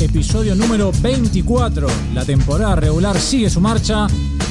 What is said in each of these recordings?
episodio número 24. La temporada regular sigue su marcha.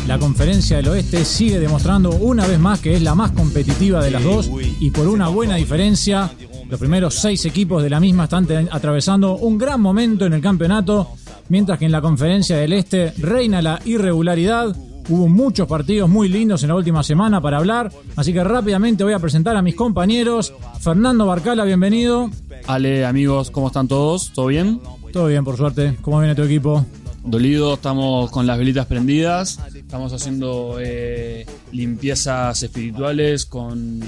La conferencia del oeste sigue demostrando una vez más que es la más competitiva de las dos y por una buena diferencia. Los primeros seis equipos de la misma están atravesando un gran momento en el campeonato, mientras que en la conferencia del este reina la irregularidad. Hubo muchos partidos muy lindos en la última semana para hablar, así que rápidamente voy a presentar a mis compañeros. Fernando Barcala, bienvenido. Ale, amigos, ¿cómo están todos? ¿Todo bien? Todo bien, por suerte. ¿Cómo viene tu equipo? Dolido, estamos con las velitas prendidas, estamos haciendo eh, limpiezas espirituales con,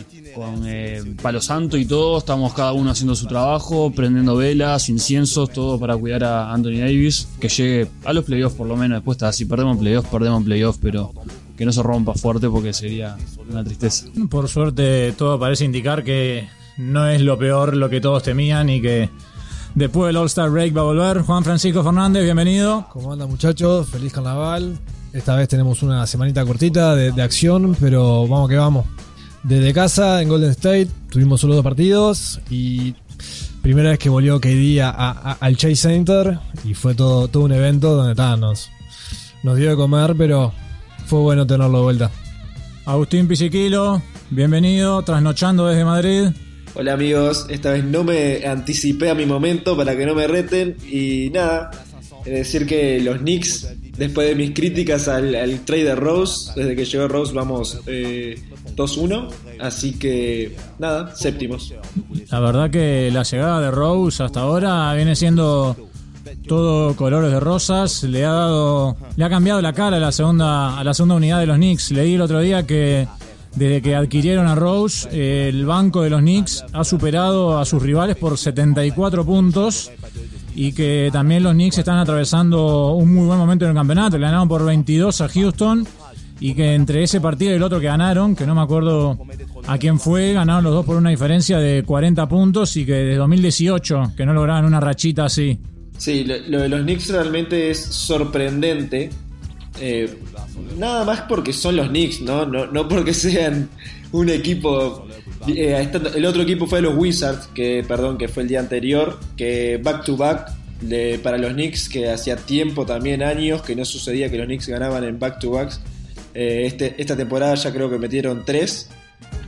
eh, palo santo y todo, estamos cada uno haciendo su trabajo, prendiendo velas, inciensos, todo para cuidar a Anthony Davis, que llegue a los playoffs por lo menos, después está, si perdemos playoffs, perdemos playoffs, pero que no se rompa fuerte porque sería una tristeza. Por suerte todo parece indicar que no es lo peor lo que todos temían y que después del All-Star Break va a volver. Juan Francisco Fernández, bienvenido. ¿Cómo andan muchachos? Feliz carnaval. Esta vez tenemos una semanita cortita de, acción, pero vamos que vamos. Desde casa en Golden State tuvimos solo dos partidos y primera vez que volvió KD al Chase Center y fue todo, todo un evento donde nos, nos dio de comer, pero fue bueno tenerlo de vuelta. Agustín Pisiquilo, bienvenido, trasnochando desde Madrid. Hola amigos, esta vez no me anticipé a mi momento para que no me reten y nada, es decir que los Knicks, después de mis críticas al, trade de Rose, desde que llegó Rose vamos 2-1, eh, así que nada, séptimos. La verdad que la llegada de Rose hasta ahora viene siendo todo colores de rosas, le ha dado, le ha cambiado la cara a la segunda, a la segunda unidad de los Knicks. Leí el otro día que desde que adquirieron a Rose, el banco de los Knicks ha superado a sus rivales por 74 puntos y que también los Knicks están atravesando un muy buen momento en el campeonato. Le ganaron por 22 a Houston y que entre ese partido y el otro que ganaron, que no me acuerdo a quién fue, ganaron los dos por una diferencia de 40 puntos y que desde 2018 que no lograban una rachita así. Sí, lo, de los Knicks realmente es sorprendente. Eh, nada más porque son los Knicks, ¿no? No, porque sean un equipo. Eh, el otro equipo fue los Wizards, que perdón, que fue el día anterior, que back to back para los Knicks, que hacía tiempo también, años, que no sucedía que los Knicks ganaban en back to backs. Eh, este, esta temporada ya creo que metieron tres.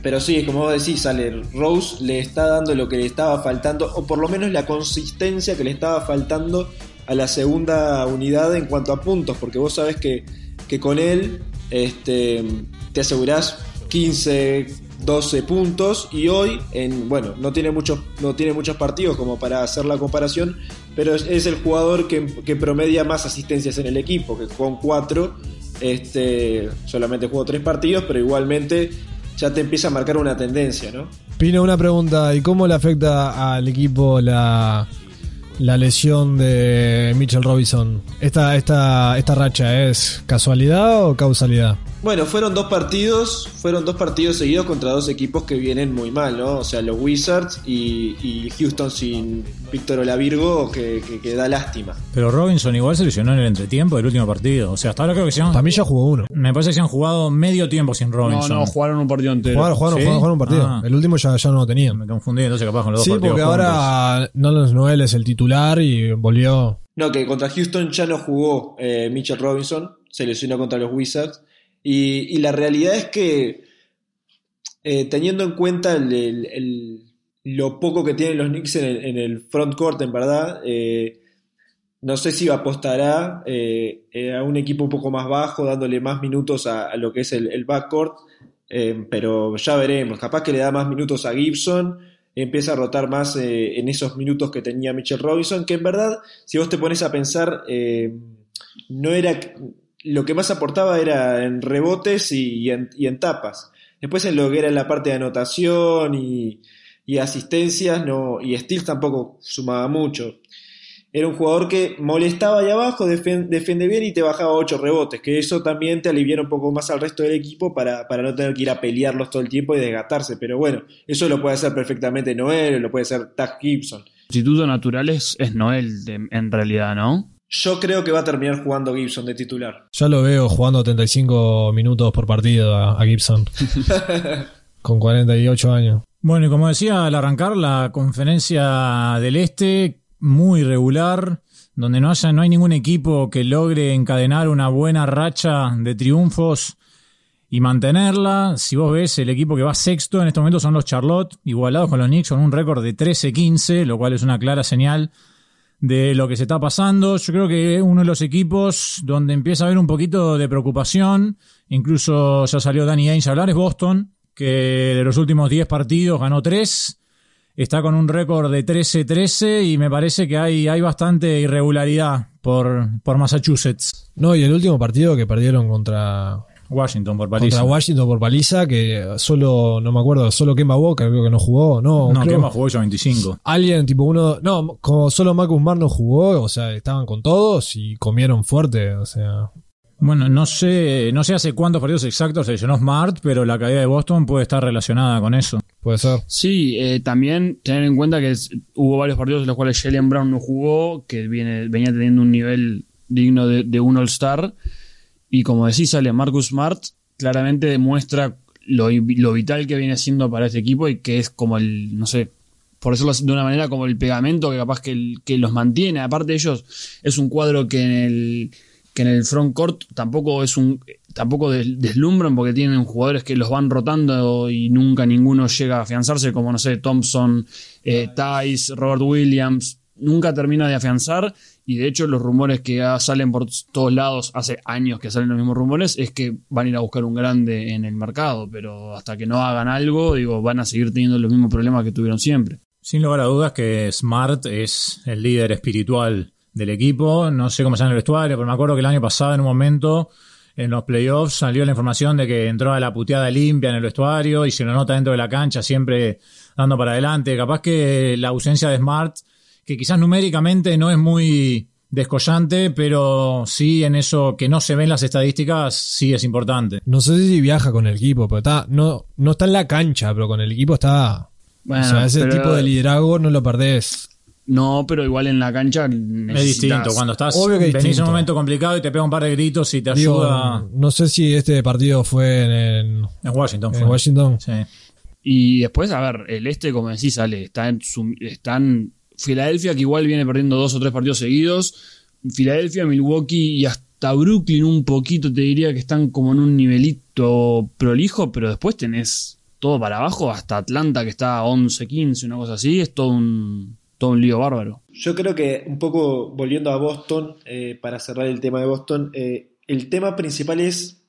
Pero sí, como vos decís, sale Rose le está dando lo que le estaba faltando, o por lo menos la consistencia que le estaba faltando a la segunda unidad en cuanto a puntos, porque vos sabés que que con él este, te asegurás 15, 12 puntos y hoy, en, bueno, no tiene, muchos, no tiene muchos partidos como para hacer la comparación, pero es, el jugador que, promedia más asistencias en el equipo, que con 4 este, solamente jugó 3 partidos, pero igualmente ya te empieza a marcar una tendencia, ¿no? Pino, una pregunta, ¿y cómo le afecta al equipo la, la lesión de Mitchell Robinson. ¿Esta, esta, ¿Esta racha es casualidad o causalidad? Bueno, fueron dos partidos, fueron dos partidos seguidos contra dos equipos que vienen muy mal, ¿no? O sea, los Wizards y, Houston sin Víctor Olavirgo, que, que, da lástima. Pero Robinson igual se lesionó en el entretiempo del último partido. O sea, hasta ahora creo que se han... Para mí ya jugó uno. Me parece que se han jugado medio tiempo sin Robinson. No, no, jugaron un partido entero. Jugaron, jugaron, un partido. Ah. El último ya, ya no lo tenían. Me confundí entonces capaz con los dos partidos Sí, porque ahora Nolan es el titular y volvió... No, que contra Houston ya no jugó eh, Mitchell Robinson, se lesionó contra los Wizards y, la realidad es que, eh, teniendo en cuenta lo poco que tienen los Knicks en el, front court, en verdad, eh, no sé si apostará a un equipo un poco más bajo, dándole más minutos a, lo que es el, el backcourt, pero ya veremos. Capaz que le da más minutos a Gibson empieza a rotar más en esos minutos que tenía Mitchell Robinson, que en verdad, si vos te pones a pensar, no era lo que más aportaba era en rebotes y, en, tapas. Después en lo que era la parte de anotación y, asistencias no, y steals tampoco sumaba mucho. Era un jugador que molestaba ahí abajo, defiende bien y te bajaba 8 rebotes, que eso también te aliviara un poco más al resto del equipo para, no tener que ir a pelearlos todo el tiempo y desgastarse. Pero bueno, eso lo puede hacer perfectamente Noel, lo puede hacer Tag Gibson. Sustituto natural es, Noel en realidad, ¿no? Yo creo que va a terminar jugando Gibson de titular. Ya lo veo jugando 35 minutos por partido a, Gibson. Con 48 años. Bueno, y como decía al arrancar la conferencia del Este, muy regular, donde no, haya, no hay ningún equipo que logre encadenar una buena racha de triunfos y mantenerla. Si vos ves, el equipo que va sexto en este momento son los Charlotte, igualados con los Knicks con un récord de 13-15, lo cual es una clara señal de lo que se está pasando. Yo creo que uno de los equipos donde empieza a haber un poquito de preocupación, incluso ya salió Danny Ainge a hablar, es Boston, que de los últimos 10 partidos ganó 3, está con un récord de 13-13 y me parece que hay, hay bastante irregularidad por, por Massachusetts. No, y el último partido que perdieron contra, Washington por paliza. contra Washington por paliza, que solo, no me acuerdo, solo Kemba Walker creo que no jugó, no. No, creo- Kemba jugó ya 25. Alguien, tipo uno, no, como solo Marcus Smart no jugó, o sea, estaban con todos y comieron fuerte, o sea. Bueno, no sé, no sé hace cuántos partidos exactos se lesionó Smart, pero la caída de Boston puede estar relacionada con eso. Puede ser. Sí, eh, también tener en cuenta que es- hubo varios partidos en los cuales Jalen Brown no jugó, que viene, venía teniendo un nivel digno de, de un All-Star. Y como decís, sale Marcus Smart, claramente demuestra lo, lo vital que viene siendo para este equipo y que es como el, no sé, por decirlo así, de una manera como el pegamento que capaz que, el- que los mantiene. Aparte de ellos, es un cuadro que en el que en el front court tampoco es un tampoco des- deslumbran porque tienen jugadores que los van rotando y nunca ninguno llega a afianzarse como no sé Thompson, eh, Tice, Robert Williams. Nunca termina de afianzar y de hecho los rumores que ya salen por todos lados hace años que salen los mismos rumores es que van a ir a buscar un grande en el mercado. Pero hasta que no hagan algo digo van a seguir teniendo los mismos problemas que tuvieron siempre. Sin lugar a dudas que Smart es el líder espiritual del equipo. No sé cómo está en el vestuario, pero me acuerdo que el año pasado, en un momento, en los playoffs, salió la información de que entró a la puteada limpia en el vestuario y se lo nota dentro de la cancha, siempre dando para adelante. Capaz que la ausencia de Smart, que quizás numéricamente no es muy descollante, pero sí en eso que no se ve en las estadísticas, sí es importante. No sé si viaja con el equipo, pero está, no, no está en la cancha, pero con el equipo está. Bueno, o sea, ese pero- tipo de liderazgo no lo perdés. No pero igual en la cancha Es distinto. Cuando estás, Obvio que es venís en un momento complicado y te pega un par de gritos y te Digo, ayuda. no sé si este partido fue en, en- En Washington. en fue. Washington. Sí. Y después, a ver, el este, como decís, sale, está en, su, está en Filadelfia, que igual viene perdiendo dos o tres partidos seguidos. Filadelfia, Milwaukee y hasta Brooklyn un poquito te diría que están como en un nivelito prolijo, pero después tenés todo para abajo, hasta Atlanta que está 11, 15, una cosa así, es todo un, todo un lío bárbaro. Yo creo que un poco volviendo a Boston, eh, para cerrar el tema de Boston, eh, el tema principal es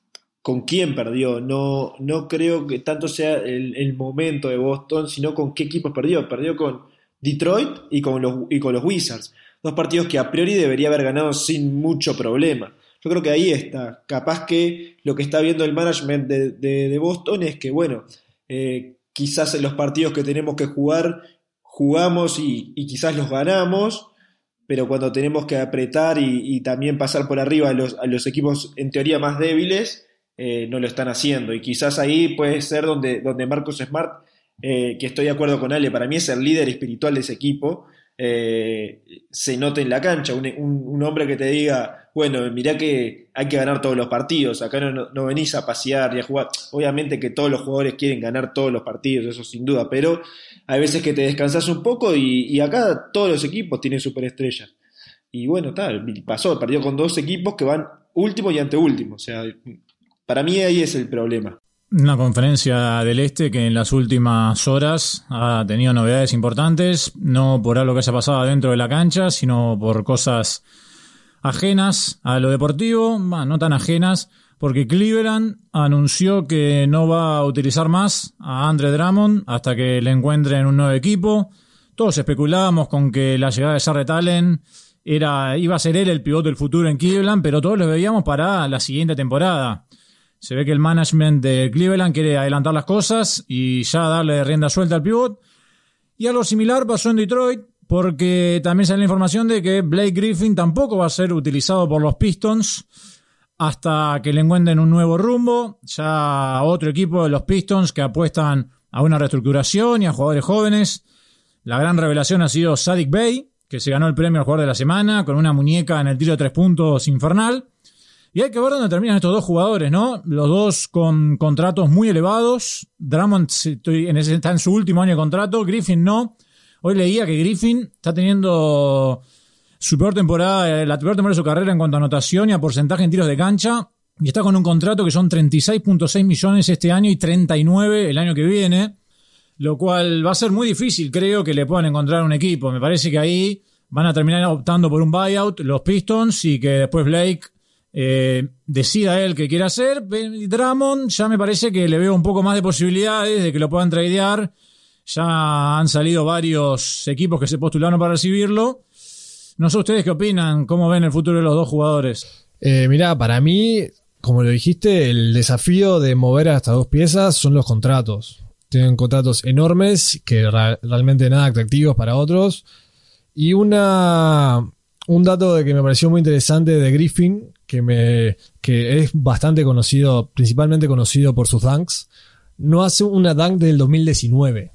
con quién perdió. No, no creo que tanto sea el, el momento de Boston, sino con qué equipos perdió. Perdió con Detroit y con, los, y con los Wizards. Dos partidos que a priori debería haber ganado sin mucho problema. Yo creo que ahí está. Capaz que lo que está viendo el management de, de- Boston es que, bueno, eh, quizás en los partidos que tenemos que jugar, jugamos y, y quizás los ganamos, pero cuando tenemos que apretar y, también pasar por arriba a los, a los equipos en teoría más débiles, eh, no lo están haciendo. Y quizás ahí puede ser donde, donde Marcus Smart, eh, que estoy de acuerdo con Ale, para mí es el líder espiritual de ese equipo, eh, se note en la cancha. Un, un- hombre que te diga, bueno, mirá que hay que ganar todos los partidos, acá no, no- venís a pasear y a jugar. Obviamente que todos los jugadores quieren ganar todos los partidos, eso sin duda, pero hay veces que te descansas un poco y, y acá todos los equipos tienen superestrellas. Y bueno, tal, pasó, perdió con dos equipos que van último y anteúltimo. O sea, para mí ahí es el problema. Una conferencia del Este que en las últimas horas ha tenido novedades importantes, no por algo que haya pasado dentro de la cancha, sino por cosas ajenas a lo deportivo, bah, no tan ajenas, porque Cleveland anunció que no va a utilizar más a Andre Drummond hasta que le encuentren un nuevo equipo. Todos especulábamos con que la llegada de Jarrett Allen era, iba a ser él el pivote del futuro en Cleveland, pero todos lo veíamos para la siguiente temporada. Se ve que el management de Cleveland quiere adelantar las cosas y ya darle rienda suelta al pivot. Y algo similar pasó en Detroit, porque también sale la información de que Blake Griffin tampoco va a ser utilizado por los Pistons hasta que le encuentren un nuevo rumbo. Ya otro equipo de los Pistons que apuestan a una reestructuración y a jugadores jóvenes. La gran revelación ha sido Sadik Bey, que se ganó el premio al jugador de la semana con una muñeca en el tiro de tres puntos infernal. Y hay que ver dónde terminan estos dos jugadores, ¿no? Los dos con contratos muy elevados. Drummond está en su último año de contrato, Griffin no. Hoy leía que Griffin está teniendo su peor temporada, eh, la peor temporada de su carrera en cuanto a anotación y a porcentaje en tiros de cancha. Y está con un contrato que son 36.6 millones este año y 39 el año que viene. Lo cual va a ser muy difícil, creo, que le puedan encontrar un equipo. Me parece que ahí van a terminar optando por un buyout los Pistons y que después Blake eh, decida él qué quiere hacer. Drummond ya me parece que le veo un poco más de posibilidades de que lo puedan tradear. Ya han salido varios equipos que se postularon para recibirlo. No sé ustedes qué opinan, cómo ven el futuro de los dos jugadores. Eh, mirá, para mí, como lo dijiste, el desafío de mover a estas dos piezas son los contratos. Tienen contratos enormes que realmente nada atractivos para otros. Y una, un dato de que me pareció muy interesante de Griffin, que, me, que es bastante conocido, principalmente conocido por sus dunks, no hace una dunk del 2019.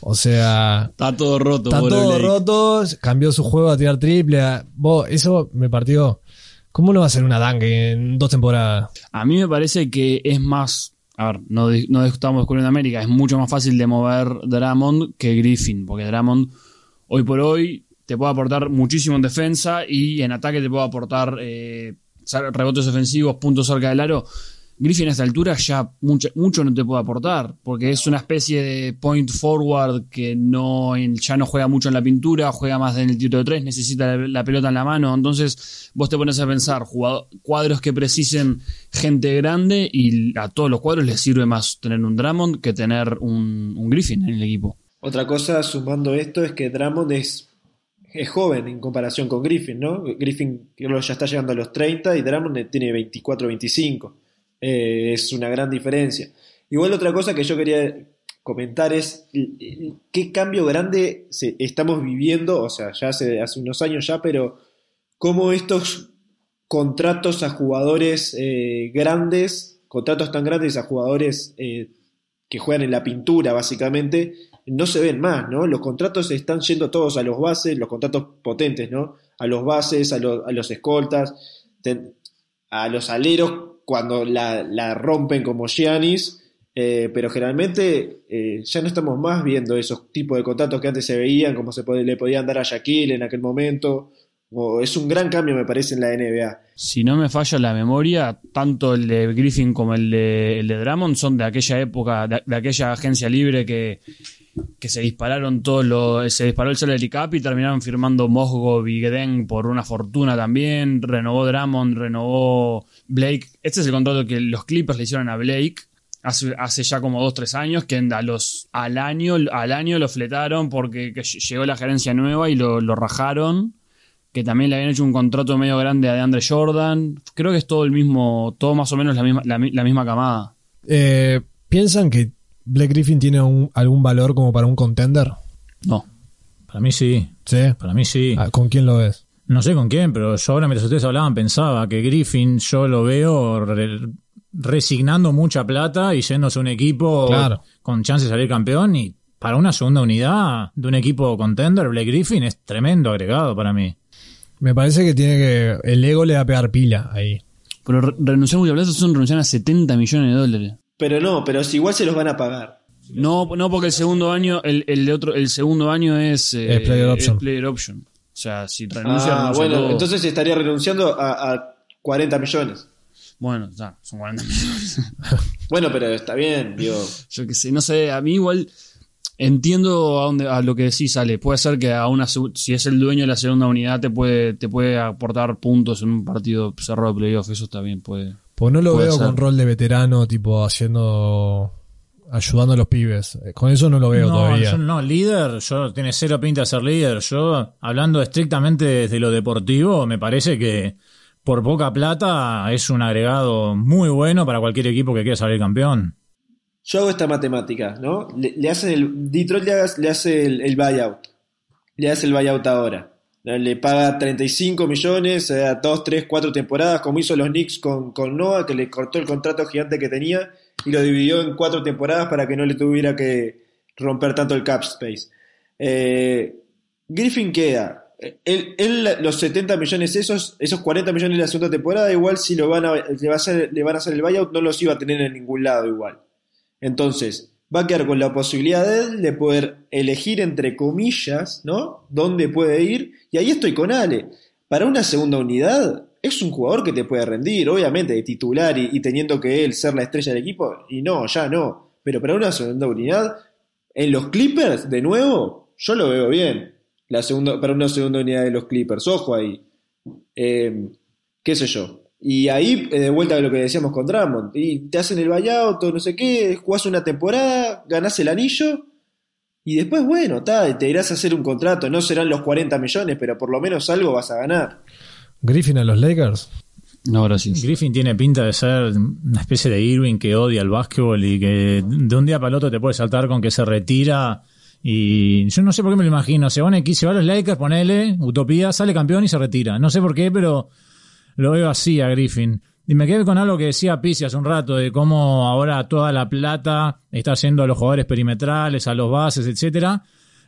O sea. Está todo roto, Está todo roto. Cambió su juego a tirar triple. eso me partió. ¿Cómo no va a ser una dunk en dos temporadas? A mí me parece que es más. A ver, no, no estamos descubriendo América. Es mucho más fácil de mover Dramond que Griffin. Porque Dramond, hoy por hoy, te puede aportar muchísimo en defensa y en ataque te puede aportar eh, rebotes ofensivos, puntos cerca del aro. Griffin a esta altura ya mucho, mucho, no te puede aportar, porque es una especie de point forward que no, ya no juega mucho en la pintura, juega más en el tiro de tres, necesita la, pelota en la mano. Entonces vos te pones a pensar cuadros que precisen gente grande y a todos los cuadros les sirve más tener un Drummond que tener un, un Griffin en el equipo. Otra cosa sumando esto es que Drummond es es joven en comparación con Griffin, ¿no? Griffin ya está llegando a los 30 y Drummond tiene 24, 25. Eh, es una gran diferencia. Igual otra cosa que yo quería comentar es qué cambio grande estamos viviendo, o sea, ya hace, hace unos años ya, pero cómo estos contratos a jugadores eh, grandes, contratos tan grandes a jugadores eh, que juegan en la pintura básicamente, no se ven más, ¿no? Los contratos están yendo todos a los bases, los contratos potentes, ¿no? A los bases, a, a los escoltas, a los aleros cuando la, rompen como Giannis, eh, pero generalmente eh, ya no estamos más viendo esos tipos de contratos que antes se veían, como se le podían dar a Shaquille en aquel momento. es un gran cambio, me parece, en la NBA. Si no me falla la memoria, tanto el de Griffin como el de, el de Drummond son de aquella época, de aquella agencia libre que que se dispararon todos los. Se disparó el salary cap y terminaron firmando Mosgo y por una fortuna también. Renovó Drummond, renovó Blake. Este es el contrato que los Clippers le hicieron a Blake hace, hace ya como 2-3 años. Que los, al, año, al año lo fletaron porque llegó la gerencia nueva y lo, rajaron. Que también le habían hecho un contrato medio grande a DeAndre Jordan. Creo que es todo el mismo, todo más o menos la misma, la, misma camada. Eh, ¿Piensan que Black Griffin tiene algún valor como para un contender? No. Para mí sí. ¿Sí? Para mí sí. Ah, ¿Con quién lo ves? No sé con quién, pero yo ahora mientras ustedes hablaban pensaba que Griffin yo lo veo resignando mucha plata y yéndose a un equipo con chance de salir campeón y para una segunda unidad de un equipo contender, Blake Griffin es tremendo agregado para mí. Me parece que tiene que. El ego le va a pegar pila ahí. Pero renunciar mucha plata son renunciar a 70 millones de dólares. Pero no, pero si igual se los van a pagar. No, no porque el segundo año, el, el otro, el segundo año es, eh, player, option. player option. O sea, si renuncia, ah, bueno, entonces estaría renunciando a, 40 millones. Bueno, ya, son 40 millones. bueno, pero está bien, digo. Yo qué sé, no sé, a mí igual entiendo a dónde a lo que decís, sale. Puede ser que a una si es el dueño de la segunda unidad te puede te puede aportar puntos en un partido cerrado de playoff, eso está bien, puede. Pues no lo veo con rol de veterano, tipo haciendo. ayudando a los pibes. Eh, con eso no lo veo todavía. no, líder, yo tiene cero pinta de ser líder. Yo, hablando estrictamente desde lo deportivo, me parece que por poca plata es un agregado muy bueno para cualquier equipo que quiera salir campeón. Yo hago esta matemática, ¿no? Le, hacen el. Detroit le, hace el, el buyout. Le hace el buyout ahora le paga 35 millones a 2, 3, 4 temporadas, como hizo los Knicks con, con Noah, que le cortó el contrato gigante que tenía y lo dividió en 4 temporadas para que no le tuviera que romper tanto el cap space. Eh, Griffin queda. Él, los 70 millones esos, esos 40 millones de la segunda temporada, igual si lo van a, a hacer, le van a hacer el buyout, no los iba a tener en ningún lado igual. Entonces, va a quedar con la posibilidad de él de poder elegir entre comillas, ¿no? Dónde puede ir. Y ahí estoy con Ale. Para una segunda unidad, es un jugador que te puede rendir, obviamente, de titular y, teniendo que él ser la estrella del equipo. Y no, ya no. Pero para una segunda unidad, en los Clippers, de nuevo, yo lo veo bien. La segunda, para una segunda unidad de los Clippers, ojo ahí. Eh, ¿Qué sé yo? Y ahí, eh, de vuelta a lo que decíamos con Drummond, y te hacen el buyout, no sé qué, jugás una temporada, ganás el anillo, y después, bueno, te irás a hacer un contrato. No serán los 40 millones, pero por lo menos algo vas a ganar. Griffin a los Lakers. No, gracias. Griffin tiene pinta de ser una especie de Irving que odia el básquetbol y que de un día para el otro te puede saltar con que se retira. Y yo no sé por qué me lo imagino. Se, van aquí, se va a los Lakers, ponele, utopía, sale campeón y se retira. No sé por qué, pero lo veo así a Griffin. Y me quedé con algo que decía Pizzi hace un rato, de cómo ahora toda la plata está yendo a los jugadores perimetrales, a los bases, etcétera.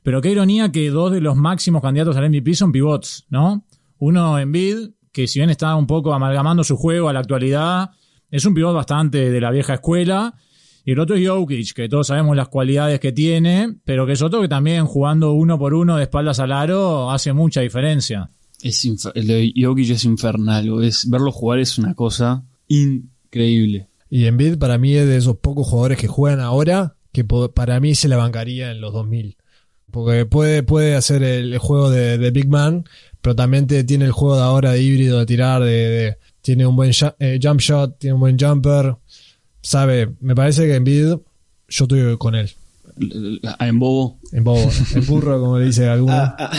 Pero qué ironía que dos de los máximos candidatos al MVP son pivots, ¿no? Uno en Bid, que si bien está un poco amalgamando su juego a la actualidad, es un pivot bastante de la vieja escuela. Y el otro es Jokic, que todos sabemos las cualidades que tiene, pero que es otro que también jugando uno por uno de espaldas al aro hace mucha diferencia. Es el de es infernal. Es, verlo jugar es una cosa increíble. Y Embiid para mí es de esos pocos jugadores que juegan ahora que para mí se la bancaría en los 2000. Porque puede, puede hacer el, juego de, Big Man, pero también tiene el juego de ahora de híbrido, de tirar, de, tiene un buen eh, jump shot, tiene un buen jumper. Sabe, me parece que Embiid, yo estoy con él. En bobo. En bobo. En burro, como le dice alguno. Ah, ah,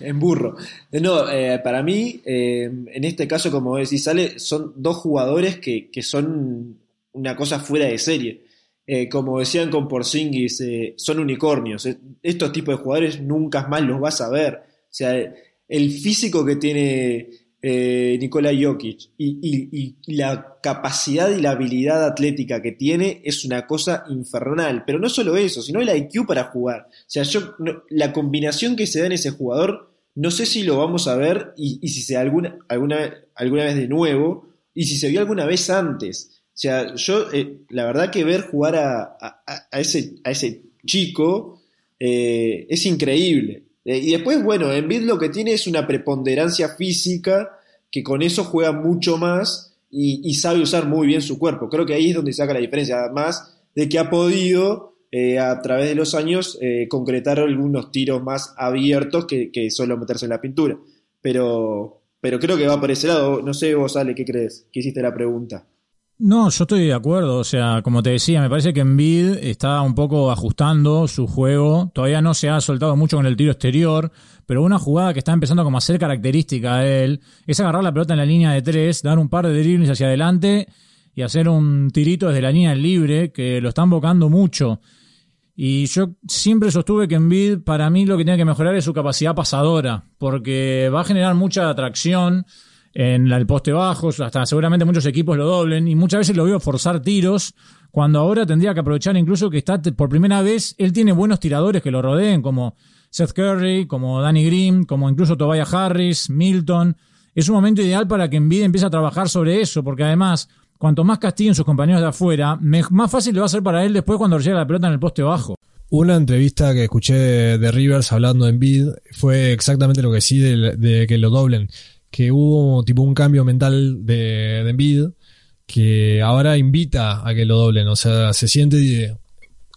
en burro. No, eh, para mí, eh, en este caso, como decís, sale, son dos jugadores que, son una cosa fuera de serie. Eh, como decían con Porzingis, son unicornios. Estos tipos de jugadores nunca más los vas a ver. O sea, el físico que tiene eh, Jokic y, la capacidad y la habilidad atlética que tiene es una cosa infernal. Pero no solo eso, sino el IQ para jugar. O sea, yo, la combinación que se da en ese jugador, no sé si lo vamos a ver y, si se da alguna, alguna, alguna vez de nuevo y si se vio alguna vez antes. O sea, yo, eh, la verdad que ver jugar a, ese, a ese chico eh, es increíble. Eh, y después, bueno, Embiid lo que tiene es una preponderancia física que con eso juega mucho más y, sabe usar muy bien su cuerpo. Creo que ahí es donde saca la diferencia, además de que ha podido eh, a través de los años eh, concretar algunos tiros más abiertos que, solo meterse en la pintura. Pero, pero creo que va por ese lado. No sé vos, Ale, ¿qué crees? ¿Qué hiciste la pregunta? No, yo estoy de acuerdo. O sea, como te decía, me parece que Envid está un poco ajustando su juego. Todavía no se ha soltado mucho con el tiro exterior, pero una jugada que está empezando como a ser característica de él es agarrar la pelota en la línea de tres, dar un par de dribles hacia adelante y hacer un tirito desde la línea libre, que lo están bocando mucho. Y yo siempre sostuve que Envid, para mí, lo que tiene que mejorar es su capacidad pasadora, porque va a generar mucha atracción en el poste bajo, hasta seguramente muchos equipos lo doblen, y muchas veces lo veo forzar tiros, cuando ahora tendría que aprovechar incluso que está por primera vez, él tiene buenos tiradores que lo rodeen, como Seth Curry, como Danny Green, como incluso Tobias Harris, Milton. Es un momento ideal para que Embiid empiece a trabajar sobre eso, porque además, cuanto más castiguen sus compañeros de afuera, más fácil le va a ser para él después cuando llega la pelota en el poste bajo. Una entrevista que escuché de Rivers hablando de Embiid fue exactamente lo que sí de que lo doblen que hubo tipo un cambio mental de, de Envid que ahora invita a que lo doblen, o sea, se siente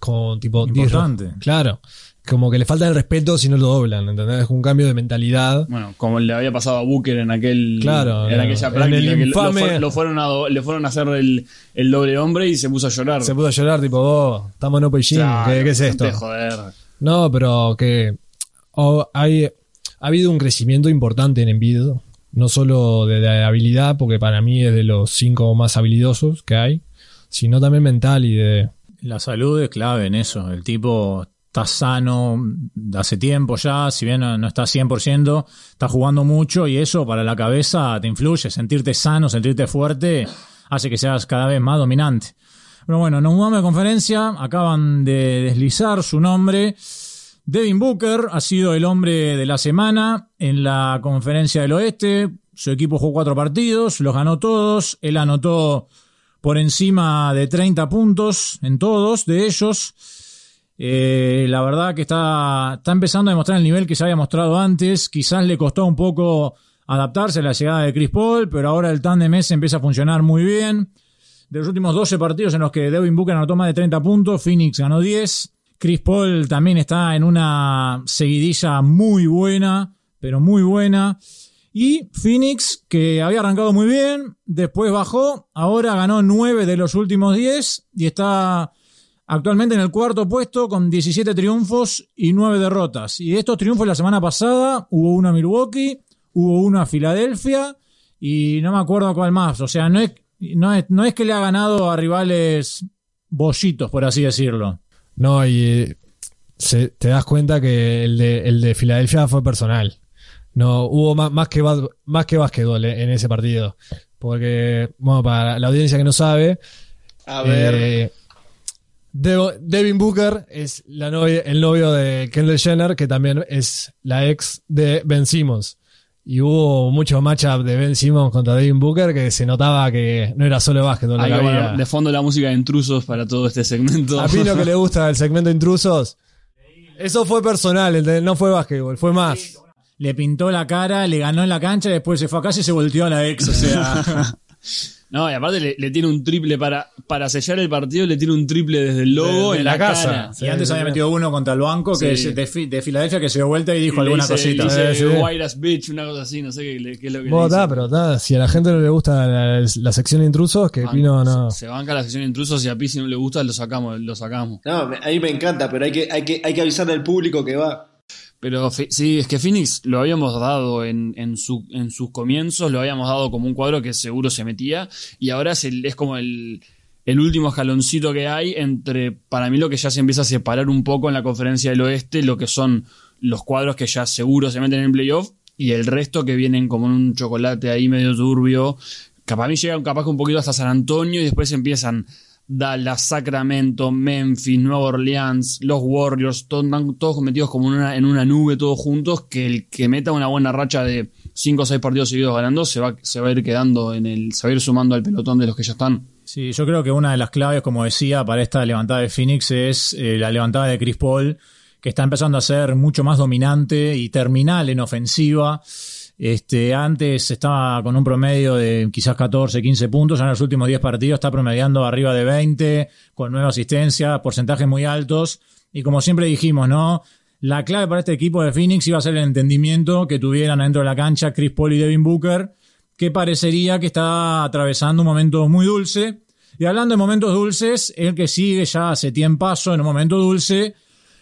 con tipo importante. Claro, como que le falta el respeto si no lo doblan, ¿entendés? Es un cambio de mentalidad. Bueno, como le había pasado a Booker en aquel claro, en aquella práctica que lo, fueron a, le fueron a hacer el, el, doble hombre y se puso a llorar. Se puso a llorar, tipo, oh, estamos en Open ¿qué, es esto? No, pero que oh, hay, ha habido un crecimiento importante en Envid no solo de, habilidad, porque para mí es de los cinco más habilidosos que hay, sino también mental y de... La salud es clave en eso. El tipo está sano hace tiempo ya, si bien no está 100%, está jugando mucho y eso para la cabeza te influye. Sentirte sano, sentirte fuerte, hace que seas cada vez más dominante. Pero bueno, nos mudamos de conferencia, acaban de deslizar su nombre. Devin Booker ha sido el hombre de la semana en la conferencia del oeste. Su equipo jugó cuatro partidos, los ganó todos. Él anotó por encima de 30 puntos en todos de ellos. Eh, la verdad que está, está empezando a demostrar el nivel que se había mostrado antes. Quizás le costó un poco adaptarse a la llegada de Chris Paul, pero ahora el tándem ese empieza a funcionar muy bien. De los últimos 12 partidos en los que Devin Booker anotó más de 30 puntos, Phoenix ganó 10. Chris Paul también está en una seguidilla muy buena, pero muy buena. Y Phoenix, que había arrancado muy bien, después bajó, ahora ganó 9 de los últimos 10 y está actualmente en el cuarto puesto con 17 triunfos y 9 derrotas. Y estos triunfos la semana pasada hubo uno a Milwaukee, hubo uno a Filadelfia y no me acuerdo cuál más. O sea, no es, no es, no es que le ha ganado a rivales bollitos, por así decirlo. No, y eh, se- te das cuenta que el de, el de Filadelfia fue personal. No, hubo más, más que más que básquetbol en ese partido. Porque, bueno, para la audiencia que no sabe, A ver. eh, Devin Booker es la novia, el novio de Kendall Jenner, que también es la ex de Ben Simmons. Y hubo mucho matchup de Ben Simmons contra Devin Booker que se notaba que no era solo básquetbol. lo Hay que poner de fondo la música de intrusos para todo este segmento. A Pino que le gusta el segmento de intrusos. Eso fue personal, no fue básquetbol, fue más. Le pintó la cara, le ganó en la cancha, después se fue a casa y se volteó a la ex. O sea, No, y aparte le, le tiene un triple para, para sellar el partido, le tiene un triple desde el logo De- de en la la, casa. cara. y antes había metido uno contra el banco, que Sí. es de, Fi- de Filadelfia, que se dio vuelta y dijo Y alguna dice- cosita. dice, sí. White as bitch, una cosa así, no sé qué, es lo que le ta, pero ta, si a la gente no le gusta la, la sección de intrusos, que Ban- Pino no. Se, se banca la sesión de intrusos y a Pi si no le gusta lo sacamos, lo sacamos. No, me- a mí me encanta, pero hay que, hay que, hay que avisarle al público que va. Pero sí, es que Phoenix lo habíamos dado en, en, su, en sus comienzos, lo habíamos dado como un cuadro que seguro se metía, y ahora es, el- es como el, el último escaloncito que hay entre, para mí lo que ya se empieza a separar un poco en la conferencia del oeste, lo que son los cuadros que ya seguro se meten en playoff, y el resto que vienen como un chocolate ahí medio turbio, que para mí llegan capaz un poquito hasta San Antonio y después empiezan Dallas, Sacramento, Memphis, Nueva Orleans, los Warriors, to- están todos metidos como en una, en una nube, todos juntos, que el que meta una buena racha de 5 o 6 partidos seguidos ganando se va, se va a ir quedando en el, se va a ir sumando al pelotón de los que ya están. Sí, yo creo que una de las claves, como decía, para esta levantada de Phoenix es eh, la levantada de Chris Paul, que está empezando a ser mucho más dominante y terminal en ofensiva. Este, antes estaba con un promedio de quizás 14, 15 puntos, en los últimos 10 partidos está promediando arriba de 20, con nueva asistencia, porcentajes muy altos. Y como siempre dijimos, ¿no? La clave para este equipo de Phoenix iba a ser el entendimiento que tuvieran dentro de la cancha Chris Paul y Devin Booker, que parecería que está atravesando un momento muy dulce. Y hablando de momentos dulces, el que sigue ya hace tiempazo en un momento dulce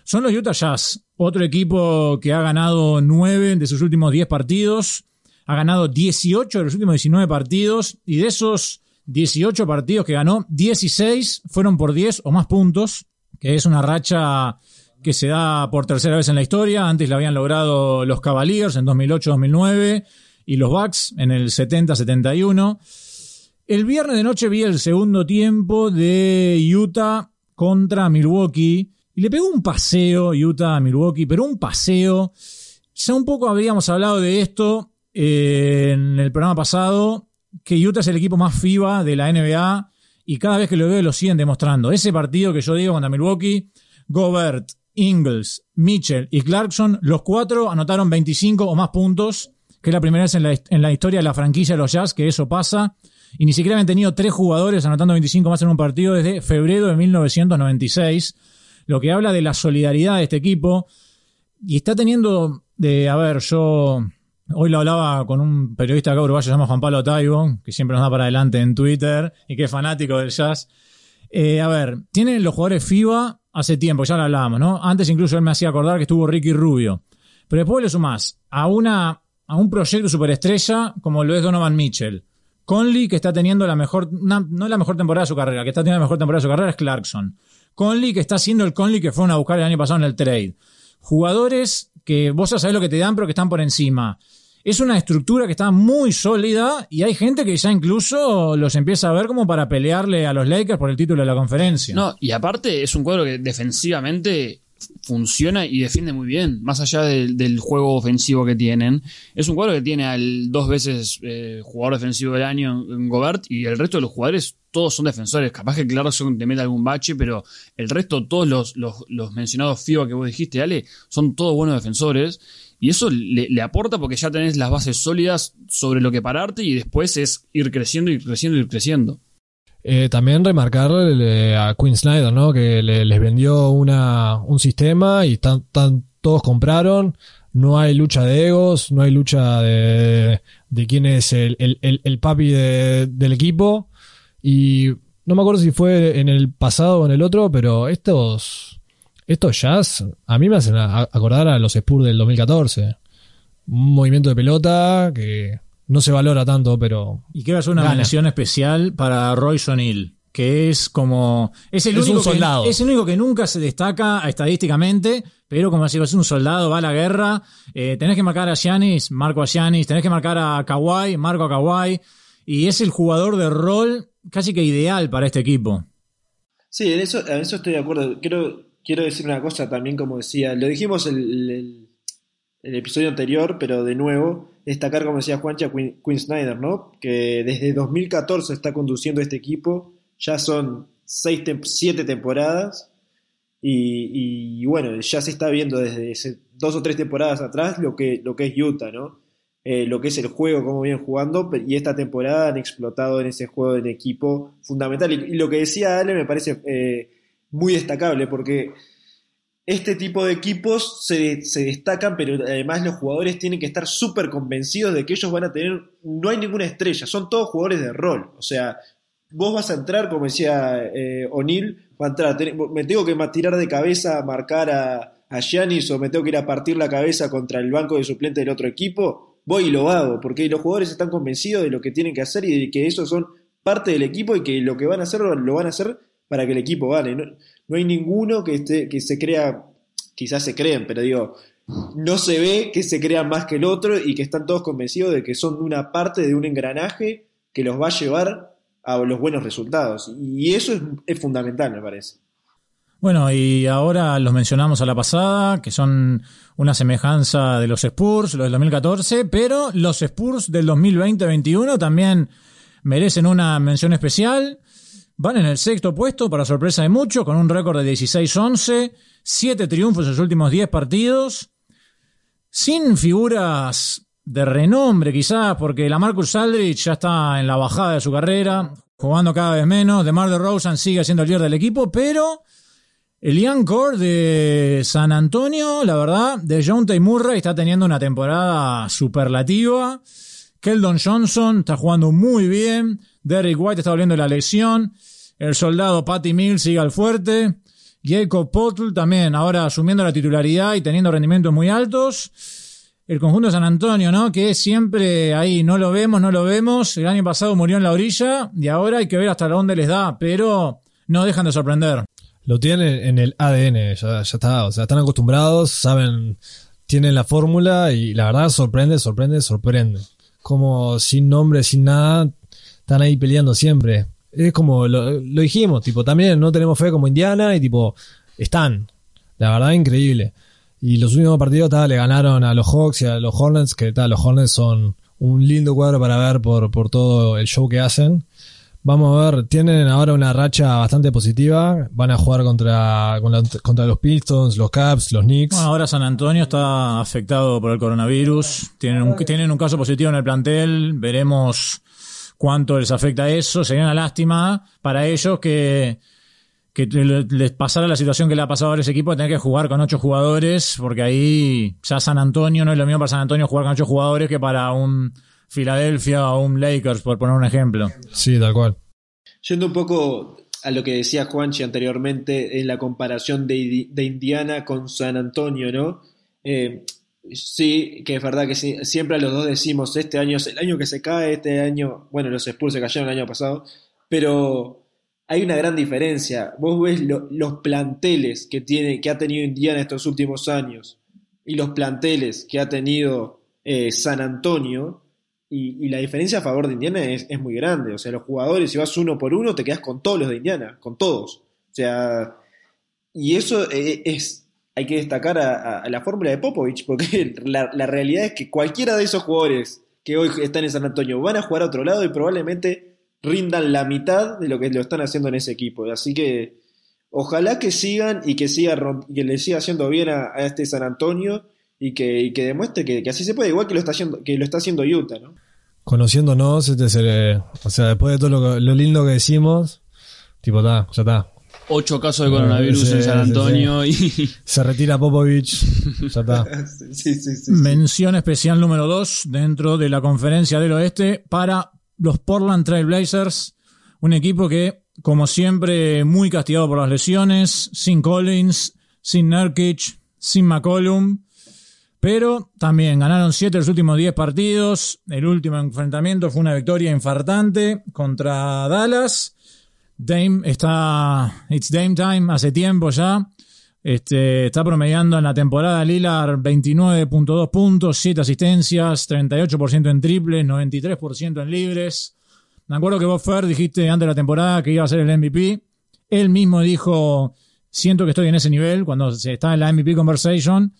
son los Utah Jazz, otro equipo que ha ganado 9 de sus últimos 10 partidos, ha ganado 18 de los últimos 19 partidos y de esos 18 partidos que ganó, 16 fueron por 10 o más puntos, que es una racha que se da por tercera vez en la historia. Antes la habían logrado los Cavaliers en 2008-2009 y los Bucks en el 70-71. El viernes de noche vi el segundo tiempo de Utah contra Milwaukee y le pegó un paseo Utah a Milwaukee, pero un paseo. Ya un poco habríamos hablado de esto eh, en el programa pasado, que Utah es el equipo más FIBA de la NBA y cada vez que lo veo lo siguen demostrando. Ese partido que yo digo contra Milwaukee, Gobert, Ingles, Mitchell y Clarkson, los cuatro anotaron 25 o más puntos, que es la primera vez en la, en la historia de la franquicia de los Jazz que eso pasa. Y ni siquiera habían tenido tres jugadores anotando 25 más en un partido desde febrero de 1996, lo que habla de la solidaridad de este equipo. Y está teniendo, de, a ver, yo hoy lo hablaba con un periodista acá uruguayo, se llama Juan Pablo Taibo, que siempre nos da para adelante en Twitter y que es fanático del jazz. Eh, a ver, tienen los jugadores FIBA hace tiempo, ya lo hablábamos, ¿no? Antes incluso él me hacía acordar que estuvo Ricky Rubio. Pero después le sumás a, una, a un proyecto superestrella como lo es Donovan Mitchell. Conley, que está teniendo la mejor, una- no la mejor temporada de su carrera, que está teniendo la mejor temporada de su carrera es Clarkson. Conley, que está haciendo el Conley que fueron a buscar el año pasado en el trade. Jugadores que vos ya sabés lo que te dan, pero que están por encima. Es una estructura que está muy sólida y hay gente que ya incluso los empieza a ver como para pelearle a los Lakers por el título de la conferencia. No, y aparte es un cuadro que defensivamente funciona y defiende muy bien, más allá del, juego ofensivo que tienen. Es un cuadro que tiene al dos veces eh, jugador defensivo del año en Gobert y el resto de los jugadores todos son defensores. Capaz que Clarkson te mete algún bache, pero el resto, todos los, los, mencionados FIBA que vos dijiste, Ale, son todos buenos defensores. Y eso le, aporta porque ya tenés las bases sólidas sobre lo que pararte y después es ir creciendo, ir creciendo, ir creciendo. Eh, también remarcar eh, a Quinn Snyder, ¿no? Que le, les vendió una, un sistema y están, todos compraron. No hay lucha de egos, no hay lucha de, de quién es el, el, el papi de, del equipo. Y no me acuerdo si fue en el pasado o en el otro, pero estos, estos jazz a mí me hacen acordar a los Spurs del 2014. Un movimiento de pelota que no se valora tanto, pero. Y quiero hacer una gana. mención especial para Royce O'Neill, que es como. Es el, Es único un soldado. Que, es el único que nunca se destaca estadísticamente, pero como decía, es un soldado, va a la guerra. Eh, tenés que marcar a Giannis, marco a Giannis. Tenés que marcar a Kawhi, marco a Kawhi. Y es el jugador de rol casi que ideal para este equipo. Sí, en eso, en eso estoy de acuerdo. Quiero, quiero decir una cosa también, como decía, lo dijimos el, el, episodio anterior, pero de nuevo, destacar, como decía Juancha, Quinn, Quinn Snyder, ¿no? Que desde 2014 está conduciendo este equipo, ya son seis, siete temporadas, y, y, bueno, ya se está viendo desde ese, dos o tres temporadas atrás lo que, lo que es Utah, ¿no? Eh, lo que es el juego, cómo vienen jugando, y esta temporada han explotado en ese juego en equipo fundamental. Y, lo que decía Ale me parece eh, muy destacable, porque este tipo de equipos se, se, destacan, pero además los jugadores tienen que estar súper convencidos de que ellos van a tener, no hay ninguna estrella, son todos jugadores de rol. O sea, vos vas a entrar, como decía eh, O'Neill, me tengo que tirar de cabeza a marcar a, a Giannis o me tengo que ir a partir la cabeza contra el banco de suplente del otro equipo voy y lo hago, porque los jugadores están convencidos de lo que tienen que hacer y de que esos son parte del equipo y que lo que van a hacer lo van a hacer para que el equipo gane. No, hay ninguno que, esté, que se crea, quizás se creen, pero digo, no se ve que se crean más que el otro y que están todos convencidos de que son una parte de un engranaje que los va a llevar a los buenos resultados. Y eso es, es fundamental, me parece. Bueno, y ahora los mencionamos a la pasada, que son una semejanza de los Spurs, los del 2014, pero los Spurs del 2020-21 también merecen una mención especial. Van en el sexto puesto, para sorpresa de muchos, con un récord de 16-11, 7 triunfos en los últimos 10 partidos, sin figuras de renombre quizás, porque la Marcus Aldrich ya está en la bajada de su carrera, jugando cada vez menos, DeMar DeRozan sigue siendo el líder del equipo, pero el Young Core de San Antonio, la verdad, de John T. Murray está teniendo una temporada superlativa. Keldon Johnson está jugando muy bien. Derrick White está volviendo la lesión. El soldado Patty Mills sigue al fuerte. Jacob Potl también ahora asumiendo la titularidad y teniendo rendimientos muy altos. El conjunto de San Antonio, ¿no? Que siempre ahí no lo vemos, no lo vemos. El año pasado murió en la orilla y ahora hay que ver hasta dónde les da, pero no dejan de sorprender lo tienen en el ADN, ya, ya, está, o sea, están acostumbrados, saben, tienen la fórmula y la verdad sorprende, sorprende, sorprende. Como sin nombre, sin nada, están ahí peleando siempre. Es como lo, dijimos, tipo, también no tenemos fe como Indiana y tipo, están. La verdad, increíble. Y los últimos partidos le ganaron a los Hawks y a los Hornets, que los Hornets son un lindo cuadro para ver por, por todo el show que hacen. Vamos a ver, tienen ahora una racha bastante positiva. Van a jugar contra, contra los Pistons, los Caps, los Knicks. Bueno, ahora San Antonio está afectado por el coronavirus. Tienen un, tienen un caso positivo en el plantel. Veremos cuánto les afecta eso. Sería una lástima para ellos que, que les pasara la situación que le ha pasado a ese equipo de tener que jugar con ocho jugadores, porque ahí ya San Antonio no es lo mismo para San Antonio jugar con ocho jugadores que para un Filadelfia o un Lakers, por poner un ejemplo. Sí, tal cual. Yendo un poco a lo que decía Juanchi anteriormente en la comparación de, de Indiana con San Antonio, ¿no? Eh, sí, que es verdad que sí, siempre a los dos decimos, este año es el año que se cae, este año, bueno, los Spurs se cayeron el año pasado, pero hay una gran diferencia. Vos ves lo, los planteles que, tiene, que ha tenido Indiana estos últimos años y los planteles que ha tenido eh, San Antonio, y, la diferencia a favor de Indiana es, muy grande. O sea, los jugadores, si vas uno por uno, te quedas con todos los de Indiana, con todos. O sea, y eso es, hay que destacar a, la fórmula de Popovich, porque la, realidad es que cualquiera de esos jugadores que hoy están en San Antonio van a jugar a otro lado y probablemente rindan la mitad de lo que lo están haciendo en ese equipo. Así que ojalá que sigan y que, siga, que le siga haciendo bien a, este San Antonio y que, y que demuestre que, que así se puede, igual que lo está haciendo, que lo está haciendo Utah, ¿no? Conociéndonos, este es el- o sea, después de todo lo, que- lo lindo que decimos, tipo, está, ya está. Ocho casos de coronavirus Sí, en San sí, Antonio y Se retira Popovich, ya está. Sí, sí, sí. sí. Mención especial número 2 dentro de la conferencia del oeste para los Portland Trail Blazers, un equipo que, como siempre, muy castigado por las lesiones, sin Collins, sin Nurkic, sin McCollum, pero también ganaron 7 de los últimos 10 partidos. El último enfrentamiento fue una victoria infartante contra Dallas. Dame está. It's Dame time hace tiempo ya. Este, está promediando en la temporada Lillard 29.2 puntos, 7 asistencias, 38% en triples, 93% en libres. Me acuerdo que vos, Fer, dijiste antes de la temporada que iba a ser el MVP. Él mismo dijo, siento que estoy en ese nivel cuando se está en la MVP conversation.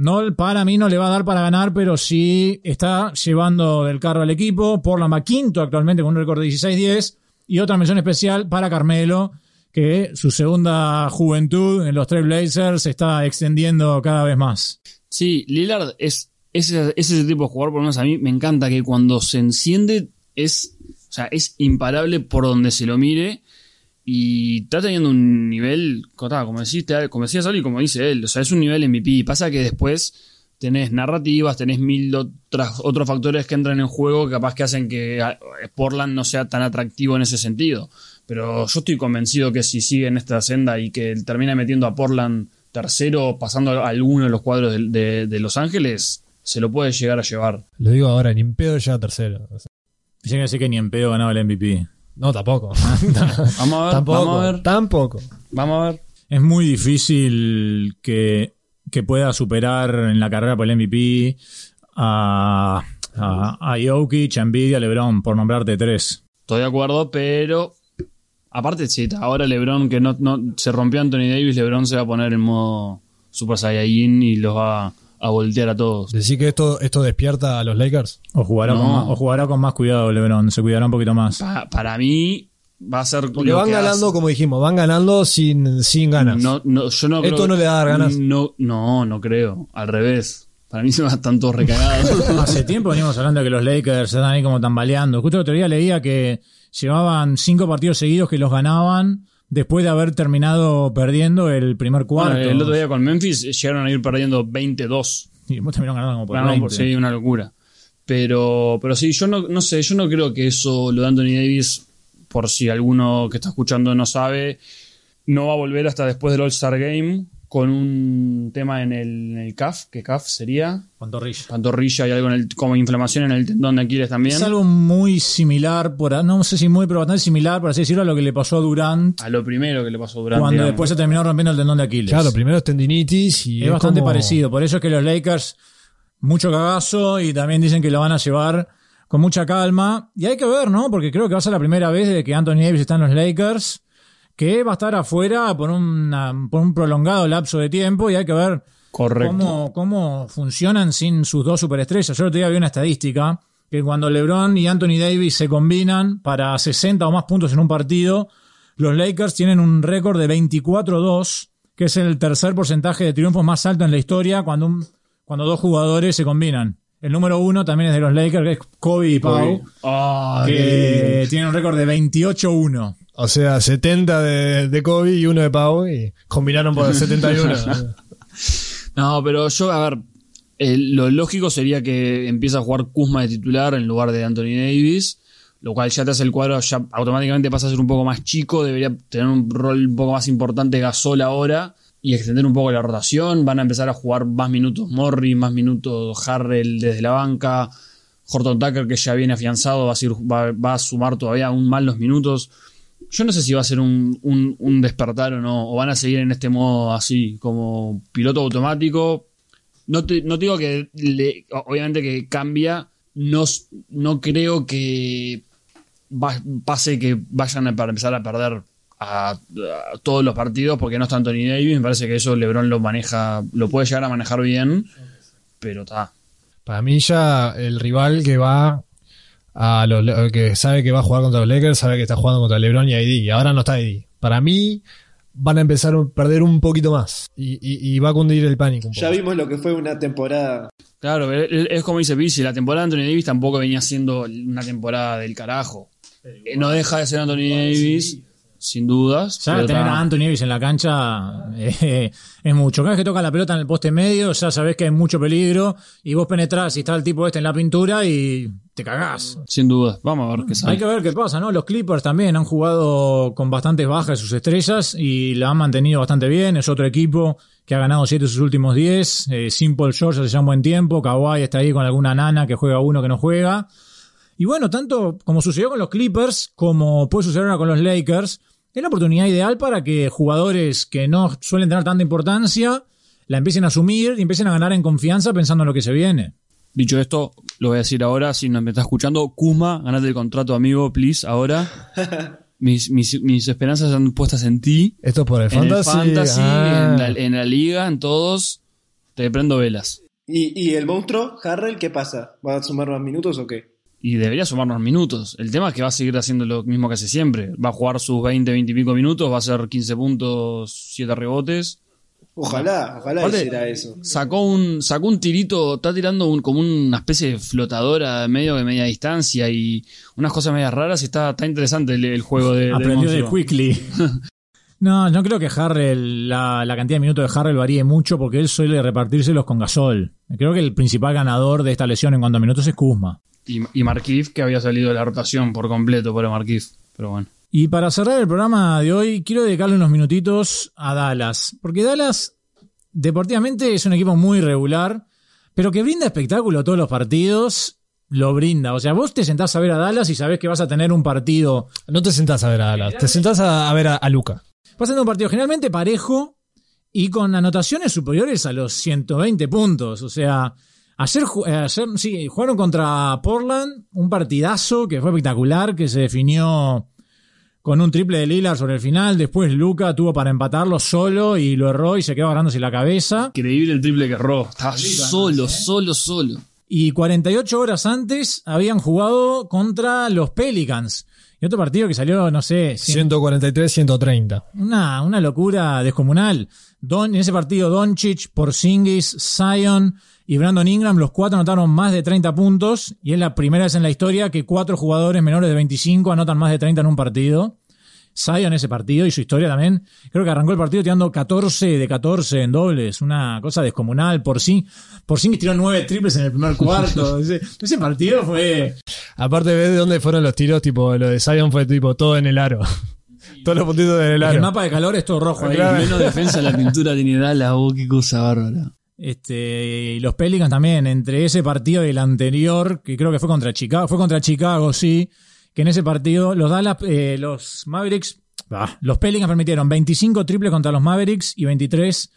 No, para mí no le va a dar para ganar, pero sí está llevando del carro al equipo. Portland va quinto actualmente con un récord de 16-10. Y otra mención especial para Carmelo, que su segunda juventud en los Trail Blazers se está extendiendo cada vez más. Sí, Lillard es, es, es ese tipo de jugador, por lo menos a mí me encanta que cuando se enciende es, o sea, es imparable por donde se lo mire y está teniendo un nivel, como deciste, como decía Sally, como dice él, o sea, es un nivel MVP. Pasa que después tenés narrativas, tenés mil otras, otros factores que entran en juego que capaz que hacen que ah, Portland no sea tan atractivo en ese sentido. Pero yo estoy convencido que si sigue en esta senda y que termina metiendo a Portland tercero, pasando a alguno de los cuadros de, de- de Los Ángeles, se lo puede llegar a llevar. Lo digo ahora, ni en pedo ya tercero. Llega a decir que ni en pedo ganaba el MVP. No, tampoco. Vamos a ver, tampoco. vamos a ver, Tampoco. vamos a ver. Es muy difícil que, que pueda superar en la carrera por el MVP a, a, a Jokic, a y a LeBron, por nombrarte tres. Estoy de acuerdo, pero aparte, sí, ahora LeBron que no, no se rompió Anthony Davis, LeBron se va a poner en modo Super Saiyajin y los va a voltear a todos. Decir que esto, esto despierta a los Lakers. O jugará, No. con más, o jugará con más cuidado LeBron, se cuidará un poquito más. Pa- para mí va a ser Porque lo van que ganando, hace- como dijimos, van ganando sin, sin ganas. No, no, yo no Esto creo no le va a dar ganas. No, no, no creo. Al revés. Para mí se van están todos recagados. Hace tiempo venimos hablando de que los Lakers están ahí como tambaleando. Justo el otro día leía que llevaban cinco partidos seguidos que los ganaban después de haber terminado perdiendo el primer cuarto. Bueno, el otro día con Memphis llegaron a ir perdiendo 22. Y después terminaron ganando como por Ganaron 20. por- sí, una locura. Pero, pero sí, yo no, no sé, yo no creo que eso lo de Anthony Davis, por si alguno que está escuchando no sabe, no va a volver hasta después del All-Star Game con un tema en el, en el CAF, que CAF sería Pantorrilla. pantorrilla y algo en el, como inflamación en el tendón de Aquiles también. Es algo muy similar, por, no sé si muy, pero bastante similar, por así decirlo, a lo que le pasó a Durant A lo primero que le pasó durante. cuando después se terminó rompiendo el tendón de Aquiles. Claro, primero es tendinitis y es, es, bastante como- parecido. Por eso es que los Lakers, mucho cagazo y también dicen que lo van a llevar con mucha calma. Y hay que ver, ¿no? Porque creo que va a ser la primera vez desde que Anthony Davis está en los Lakers que va a estar afuera por, una, por un prolongado lapso de tiempo y hay que ver Correcto. cómo, cómo funcionan sin sus dos superestrellas. Yo el otro día vi una estadística que cuando LeBron y Anthony Davis se combinan para 60 o más puntos en un partido, los Lakers tienen un récord de 24-2, que es el tercer porcentaje de triunfos más alto en la historia cuando, un- cuando dos jugadores se combinan. El número uno también es de los Lakers, que es Kobe y Pau, Ah, que tienen un récord de 28-1. O sea, 70 de, de Kobe y uno de Pau y combinaron por 71. No, pero yo, a ver, eh, lo lógico sería que empiece a jugar Kuzma de titular en lugar de Anthony Davis, lo cual ya te hace el cuadro, ya automáticamente pasa a ser un poco más chico, debería tener un rol un poco más importante Gasol ahora y extender un poco la rotación. Van a empezar a jugar más minutos Morris, más minutos Harrell desde la banca. Horton Tucker, que ya viene afianzado, va a, va a sumar todavía aún más los minutos. Yo no sé si va a ser un, un- despertar o no, o van a seguir en este modo así, como piloto automático. No no digo que obviamente que cambia, no, no creo que pase que vayan a empezar a perder a, todos los partidos porque no está Anthony Davis. Me parece que eso LeBron lo maneja, lo puede llegar a manejar bien, pero está. Para mí ya el rival que va a los que sabe que va a jugar contra los Lakers sabe que está jugando contra LeBron y AD y ahora no está AD. Para mí van a empezar a perder un poquito más y, y- y va a cundir el pánico un poco. Ya vimos lo que fue una temporada. Claro, es es como dice Pizzi, la temporada de Anthony Davis tampoco venía siendo una temporada del carajo. Eh, No deja de ser Anthony Davis, sin dudas. Ya tener a Anthony Davis en la cancha eh, es mucho. Cada vez que toca la pelota en el poste medio, ya sabés que hay mucho peligro y vos penetrás y está el tipo este en la pintura y te cagás. Sin dudas. Vamos a ver qué Hay sale. que ver qué pasa, ¿no? Los Clippers también han jugado con bastantes bajas de sus estrellas y la han mantenido bastante bien. Es otro equipo que ha ganado 7 de sus últimos 10. Eh, Simple George hace ya un buen tiempo. Kawhi está ahí con alguna nana que juega uno que no juega. Y bueno, tanto como sucedió con los Clippers, como puede suceder ahora con los Lakers, es la oportunidad ideal para que jugadores que no suelen tener tanta importancia la empiecen a asumir y empiecen a ganar en confianza pensando en lo que se viene. Dicho esto, lo voy a decir ahora, si no me está escuchando, Kuzma, ganate el contrato, amigo, please, ahora. Mis, mis, mis esperanzas están puestas en ti, Esto es por el en el fantasy. fantasy, Ah. en, la, en la liga, en todos. Te prendo velas. ¿Y, y el monstruo, Harrell, qué pasa? ¿Va a sumar más minutos o qué? Y debería sumarnos minutos. El tema es que va a seguir haciendo lo mismo que hace siempre. Va a jugar sus 20, 20 y pico minutos, va a hacer 15 puntos, 7 rebotes. Ojalá, ojalá Aparte- hiciera eso. Sacó un, sacó un tirito, está tirando un- como una especie de flotadora medio de media distancia y unas cosas medias raras y está, está interesante el, el juego de, Aprendió de. Quickly. No, no creo que Harrell, la, la cantidad de minutos de Harrell varíe mucho porque él suele repartírselos con Gasol. Creo que el principal ganador de esta lesión en cuanto a minutos es Kuzma. Y, y Markif, que había salido de la rotación por completo por Markif. Pero bueno. Y para cerrar el programa de hoy, quiero dedicarle unos minutitos a Dallas. Porque Dallas, deportivamente, es un equipo muy regular, pero que brinda espectáculo a todos los partidos. Lo brinda. O sea, vos te sentás a ver a Dallas y sabés que vas a tener un partido No te sentás a ver a Dallas, te sentás a, a ver a, a Luca. Va a ser un partido generalmente parejo y con anotaciones superiores a los 120 puntos. O sea, ayer, eh, ayer sí, jugaron contra Portland, un partidazo que fue espectacular, que se definió con un triple de Lillard sobre el final. Después Luca tuvo para empatarlo solo y lo erró y se quedó agarrándose la cabeza. Increíble el triple que erró. Estaba solo, solo, solo. Y 48 horas antes habían jugado contra los Pelicans. Y otro partido que salió, no sé, 143-130. Una, una locura descomunal. Don, en ese partido, Doncic, Porzingis, Zion y Brandon Ingram, los cuatro anotaron más de 30 puntos. Y es la primera vez en la historia que cuatro jugadores menores de 25 anotan más de 30 en un partido. Zion ese partido y su historia también. Creo que arrancó el partido tirando 14 de 14 en dobles. Una cosa descomunal. Por sí, Porzingis tiró nueve triples en el primer cuarto. ese, ese partido fue Aparte, ves de dónde fueron los tiros, tipo, lo de Zion fue tipo todo en el aro. Todos los puntitos en el mapa de calor es todo rojo ahí. Claro. Menos defensa, la pintura tiene Dallas. Oh, qué cosa bárbara. Este, y los Pelicans también, entre ese partido y el anterior, que creo que fue contra Chicago, fue contra Chicago, sí, que en ese partido los Dallas, eh, los Mavericks, los Pelicans permitieron 25 triples contra los Mavericks y 23,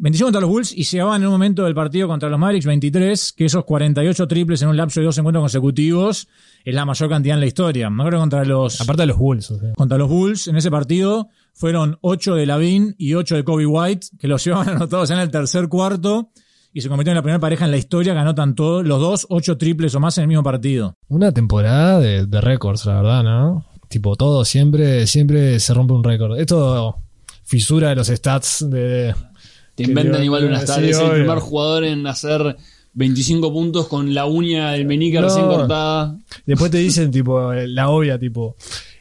25 contra los Bulls y llegaban en un momento del partido contra los Mavericks 23, que esos 48 triples en un lapso de dos encuentros consecutivos es la mayor cantidad en la historia. Me acuerdo contra los Aparte de los Bulls. o sea. contra los Bulls en ese partido fueron 8 de Lavin y 8 de Kobe White, que los llevaban anotados en el tercer cuarto y se convirtieron en la primera pareja en la historia que anotan todos, los dos, 8 triples o más en el mismo partido. Una temporada de, de récords, la verdad, ¿no? Tipo, todo siempre, siempre se rompe un récord. Esto, fisura de los stats de... Te inventan igual unas sí, tardes. es el primer jugador en hacer 25 puntos con la uña del meñique No. recién cortada. Después te dicen, tipo, la obvia, tipo...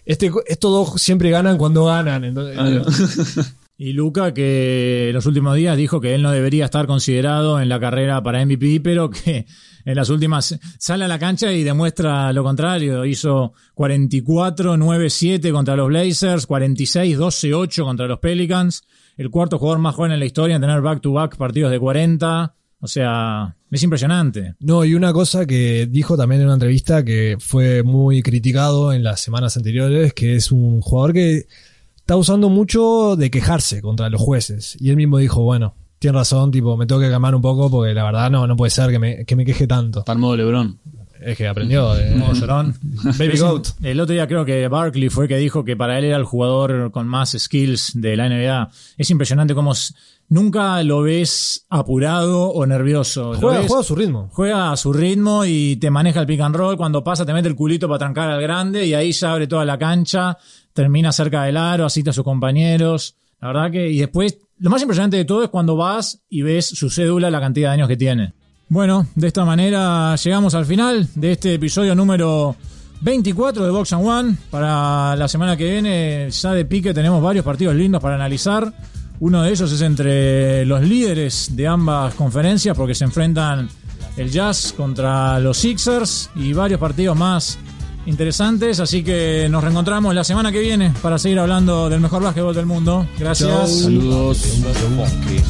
Este, estos dos siempre ganan cuando ganan. Entonces, Y Luca, que los últimos días dijo que él no debería estar considerado en la carrera para MVP, pero que en las últimas sale a la cancha y demuestra lo contrario. Hizo 44-9-7 contra los Blazers, 46-12-8 contra los Pelicans. El cuarto jugador más joven en la historia en tener back-to-back partidos de 40. O sea, es impresionante. No, y una cosa que dijo también en una entrevista que fue muy criticado en las semanas anteriores, que es un jugador que está usando mucho de quejarse contra los jueces. Y él mismo dijo, bueno, tiene razón, tipo, me tengo que calmar un poco porque la verdad no, no puede ser que me, que me queje tanto. Está en modo Lebron. Es que aprendió. de- Modo llorón. Baby Goat. El otro día creo que Barkley fue que dijo que para él era el jugador con más skills de la NBA. Es impresionante cómo nunca lo ves apurado o nervioso. Lo Juega, ves- juega a su ritmo. juega a su ritmo y te maneja el pick and roll. Cuando pasa, te mete el culito para trancar al grande y ahí ya abre toda la cancha. Termina cerca del aro, asiste a sus compañeros. La verdad que, y después, lo más impresionante de todo es cuando vas y ves su cédula, la cantidad de años que tiene. Bueno, de esta manera llegamos al final de este episodio número 24 de Box and One. Para la semana que viene, ya de pique, tenemos varios partidos lindos para analizar. Uno de ellos es entre los líderes de ambas conferencias, porque se enfrentan el Jazz contra los Sixers y varios partidos más interesantes. Así que nos reencontramos la semana que viene para seguir hablando del mejor básquetbol del mundo. Gracias. Saludos. Funky.